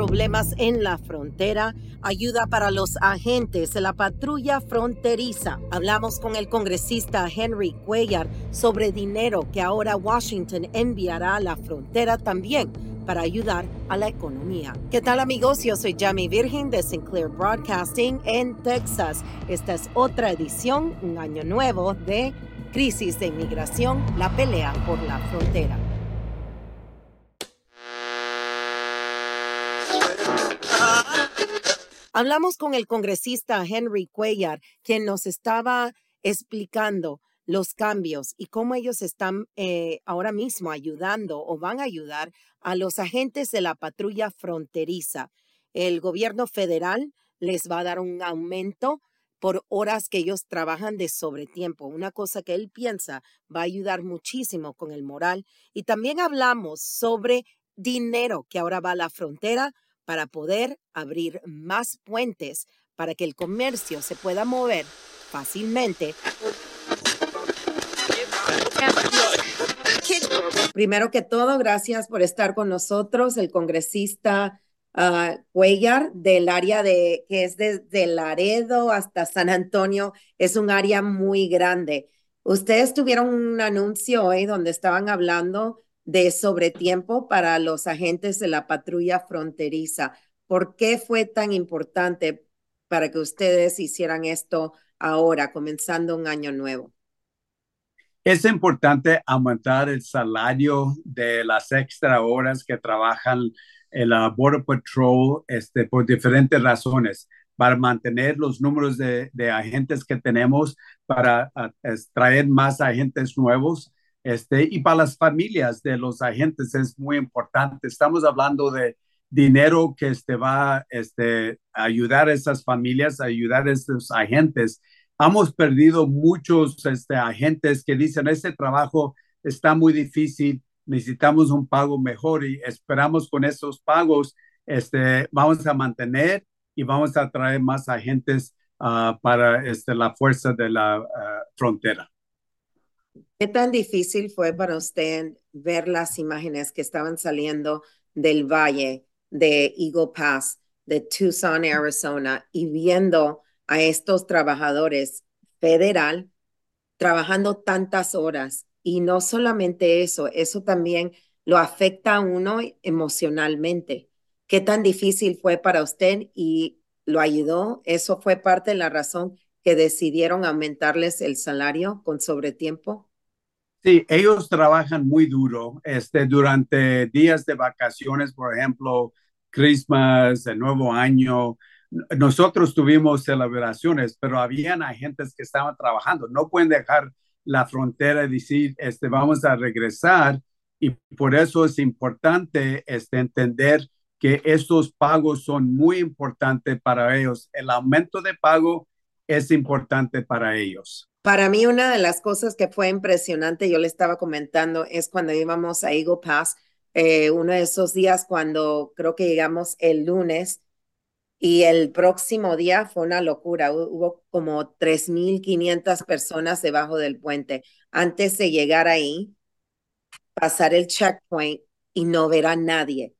Problemas en la frontera, ayuda para los agentes de la patrulla fronteriza. Hablamos con el congresista Henry Cuellar sobre dinero que ahora Washington enviará a la frontera también para ayudar a la economía. ¿Qué tal amigos? Yo soy Jamie Virgin de Sinclair Broadcasting en Texas. Esta es otra edición, un año nuevo de Crisis de Inmigración, la pelea por la frontera. Hablamos con el congresista Henry Cuellar, quien nos estaba explicando los cambios y cómo ellos están eh, ahora mismo ayudando o van a ayudar a los agentes de la patrulla fronteriza. El gobierno federal les va a dar un aumento por horas que ellos trabajan de sobretiempo, una cosa que él piensa va a ayudar muchísimo con el moral. Y también hablamos sobre dinero que ahora va a la frontera para poder abrir más puentes para que el comercio se pueda mover fácilmente. Primero que todo, gracias por estar con nosotros, el congresista uh, Cuellar del área de que es desde Laredo hasta San Antonio, es un área muy grande. Ustedes tuvieron un anuncio hoy donde estaban hablando de sobretiempo para los agentes de la patrulla fronteriza. ¿Por qué fue tan importante para que ustedes hicieran esto ahora, comenzando un año nuevo? Es importante aumentar el salario de las extra horas que trabajan en la Border Patrol este, por diferentes razones, para mantener los números de, de agentes que tenemos, para traer más agentes nuevos este, y para las familias de los agentes es muy importante. Estamos hablando de dinero que este, va este, a ayudar a esas familias, ayudar a esos agentes. Hemos perdido muchos este, agentes que dicen, este trabajo está muy difícil, necesitamos un pago mejor y esperamos con esos pagos, este, vamos a mantener y vamos a traer más agentes uh, para este, la fuerza de la uh, frontera. ¿Qué tan difícil fue para usted ver las imágenes que estaban saliendo del valle de Eagle Pass, de Tucson, Arizona, y viendo a estos trabajadores federal trabajando tantas horas? Y no solamente eso, eso también lo afecta a uno emocionalmente. ¿Qué tan difícil fue para usted y lo ayudó? ¿Eso fue parte de la razón que decidieron aumentarles el salario con sobretiempo? Sí, ellos trabajan muy duro este, durante días de vacaciones, por ejemplo, Christmas, el nuevo año. Nosotros tuvimos celebraciones, pero habían agentes que estaban trabajando. No pueden dejar la frontera y decir, este, vamos a regresar. Y por eso es importante este, entender que estos pagos son muy importantes para ellos. El aumento de pago es importante para ellos. Para mí, una de las cosas que fue impresionante, yo le estaba comentando, es cuando íbamos a Eagle Pass, eh, uno de esos días cuando creo que llegamos el lunes y el próximo día fue una locura. Hubo como 3.500 personas debajo del puente. Antes de llegar ahí, pasar el checkpoint y no ver a nadie.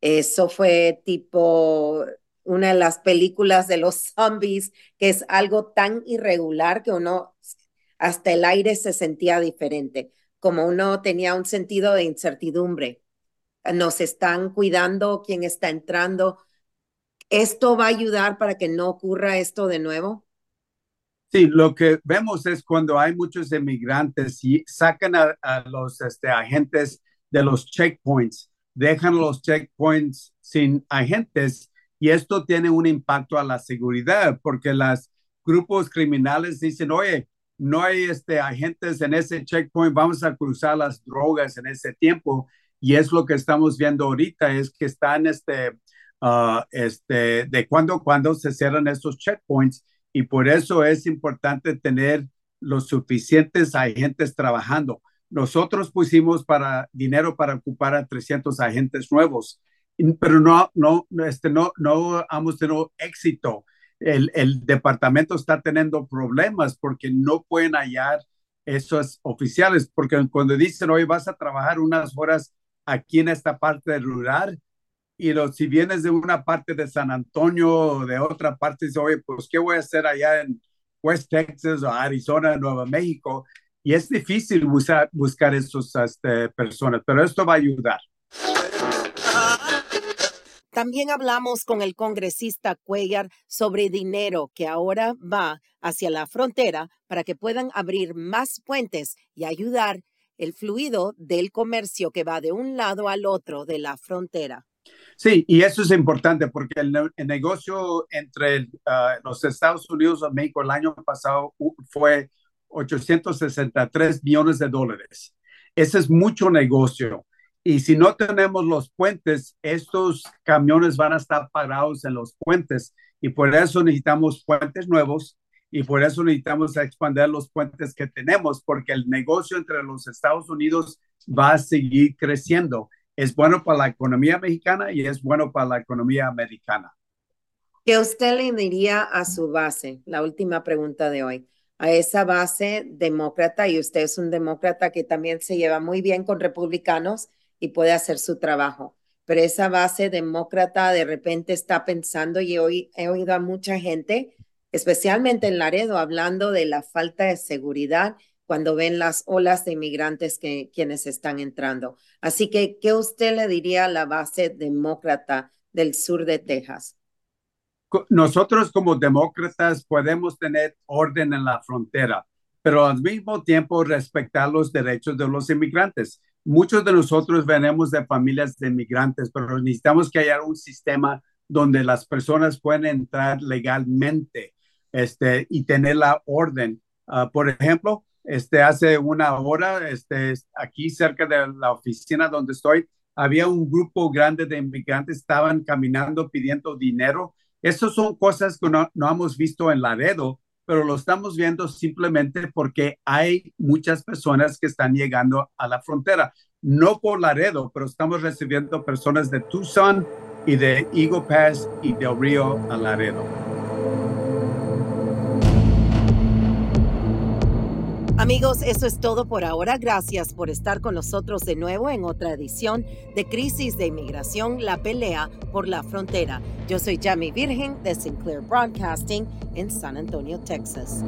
Eso fue tipo una de las películas de los zombies, que es algo tan irregular que uno, hasta el aire se sentía diferente, como uno tenía un sentido de incertidumbre. Nos están cuidando quién está entrando. ¿Esto va a ayudar para que no ocurra esto de nuevo? Sí, lo que vemos es cuando hay muchos inmigrantes y sacan a, los este, agentes de los checkpoints, dejan los checkpoints sin agentes y esto tiene un impacto a la seguridad porque los grupos criminales dicen, oye, no hay este, agentes en ese checkpoint, vamos a cruzar las drogas en ese tiempo. Y es lo que estamos viendo ahorita, es que están este, uh, este, de cuando a cuando se cierran estos checkpoints y por eso es importante tener los suficientes agentes trabajando. Nosotros pusimos para dinero para ocupar a 300 agentes nuevos, pero no, no, este, no, no hemos tenido éxito el, el, departamento está teniendo problemas porque no pueden hallar esos oficiales, porque cuando dicen, hoy vas a trabajar unas horas aquí en esta parte rural, y si vienes de una parte de San Antonio o de otra parte, dices, oye, pues, ¿qué voy a hacer allá en West Texas o Arizona, Nueva México? Y es difícil buscar, buscar esas este, personas, pero esto va a ayudar. También hablamos con el congresista Cuellar sobre dinero que ahora va hacia la frontera para que puedan abrir más puentes y ayudar el fluido del comercio que va de un lado al otro de la frontera. Sí, y eso es importante porque el, negocio entre ah, los Estados Unidos y México el año pasado fue 863 millones de dólares. Ese es mucho negocio. Y si no tenemos los puentes, estos camiones van a estar parados en los puentes y por eso necesitamos puentes nuevos y por eso necesitamos expandir los puentes que tenemos porque el negocio entre los Estados Unidos va a seguir creciendo. Es bueno para la economía mexicana y es bueno para la economía americana. ¿Qué usted le diría a su base? La última pregunta de hoy. A esa base demócrata, y usted es un demócrata que también se lleva muy bien con republicanos, y puede hacer su trabajo. Pero esa base demócrata de repente está pensando y hoy he oído a mucha gente, especialmente en Laredo, hablando de la falta de seguridad cuando ven las olas de inmigrantes que quienes están entrando. Así que, ¿qué usted le diría a la base demócrata del sur de Texas? Nosotros como demócratas podemos tener orden en la frontera, pero al mismo tiempo respetar los derechos de los inmigrantes muchos de nosotros venimos de familias de migrantes, pero necesitamos que haya un sistema donde las personas puedan entrar legalmente este, y tener la orden. Ah, por ejemplo, este, hace una hora, este, aquí cerca de la oficina donde estoy, había un grupo grande de inmigrantes, estaban caminando pidiendo dinero. Esas son cosas que no, no hemos visto en Laredo, pero lo estamos viendo simplemente porque hay muchas personas que están llegando a la frontera. No por Laredo, pero estamos recibiendo personas de Tucson y de Eagle Pass y del Río a Laredo. Amigos, eso es todo por ahora. Gracias por estar con nosotros de nuevo en otra edición de Crisis de Inmigración, la pelea por la frontera. Yo soy Jamie Virgen de Sinclair Broadcasting en San Antonio, Texas.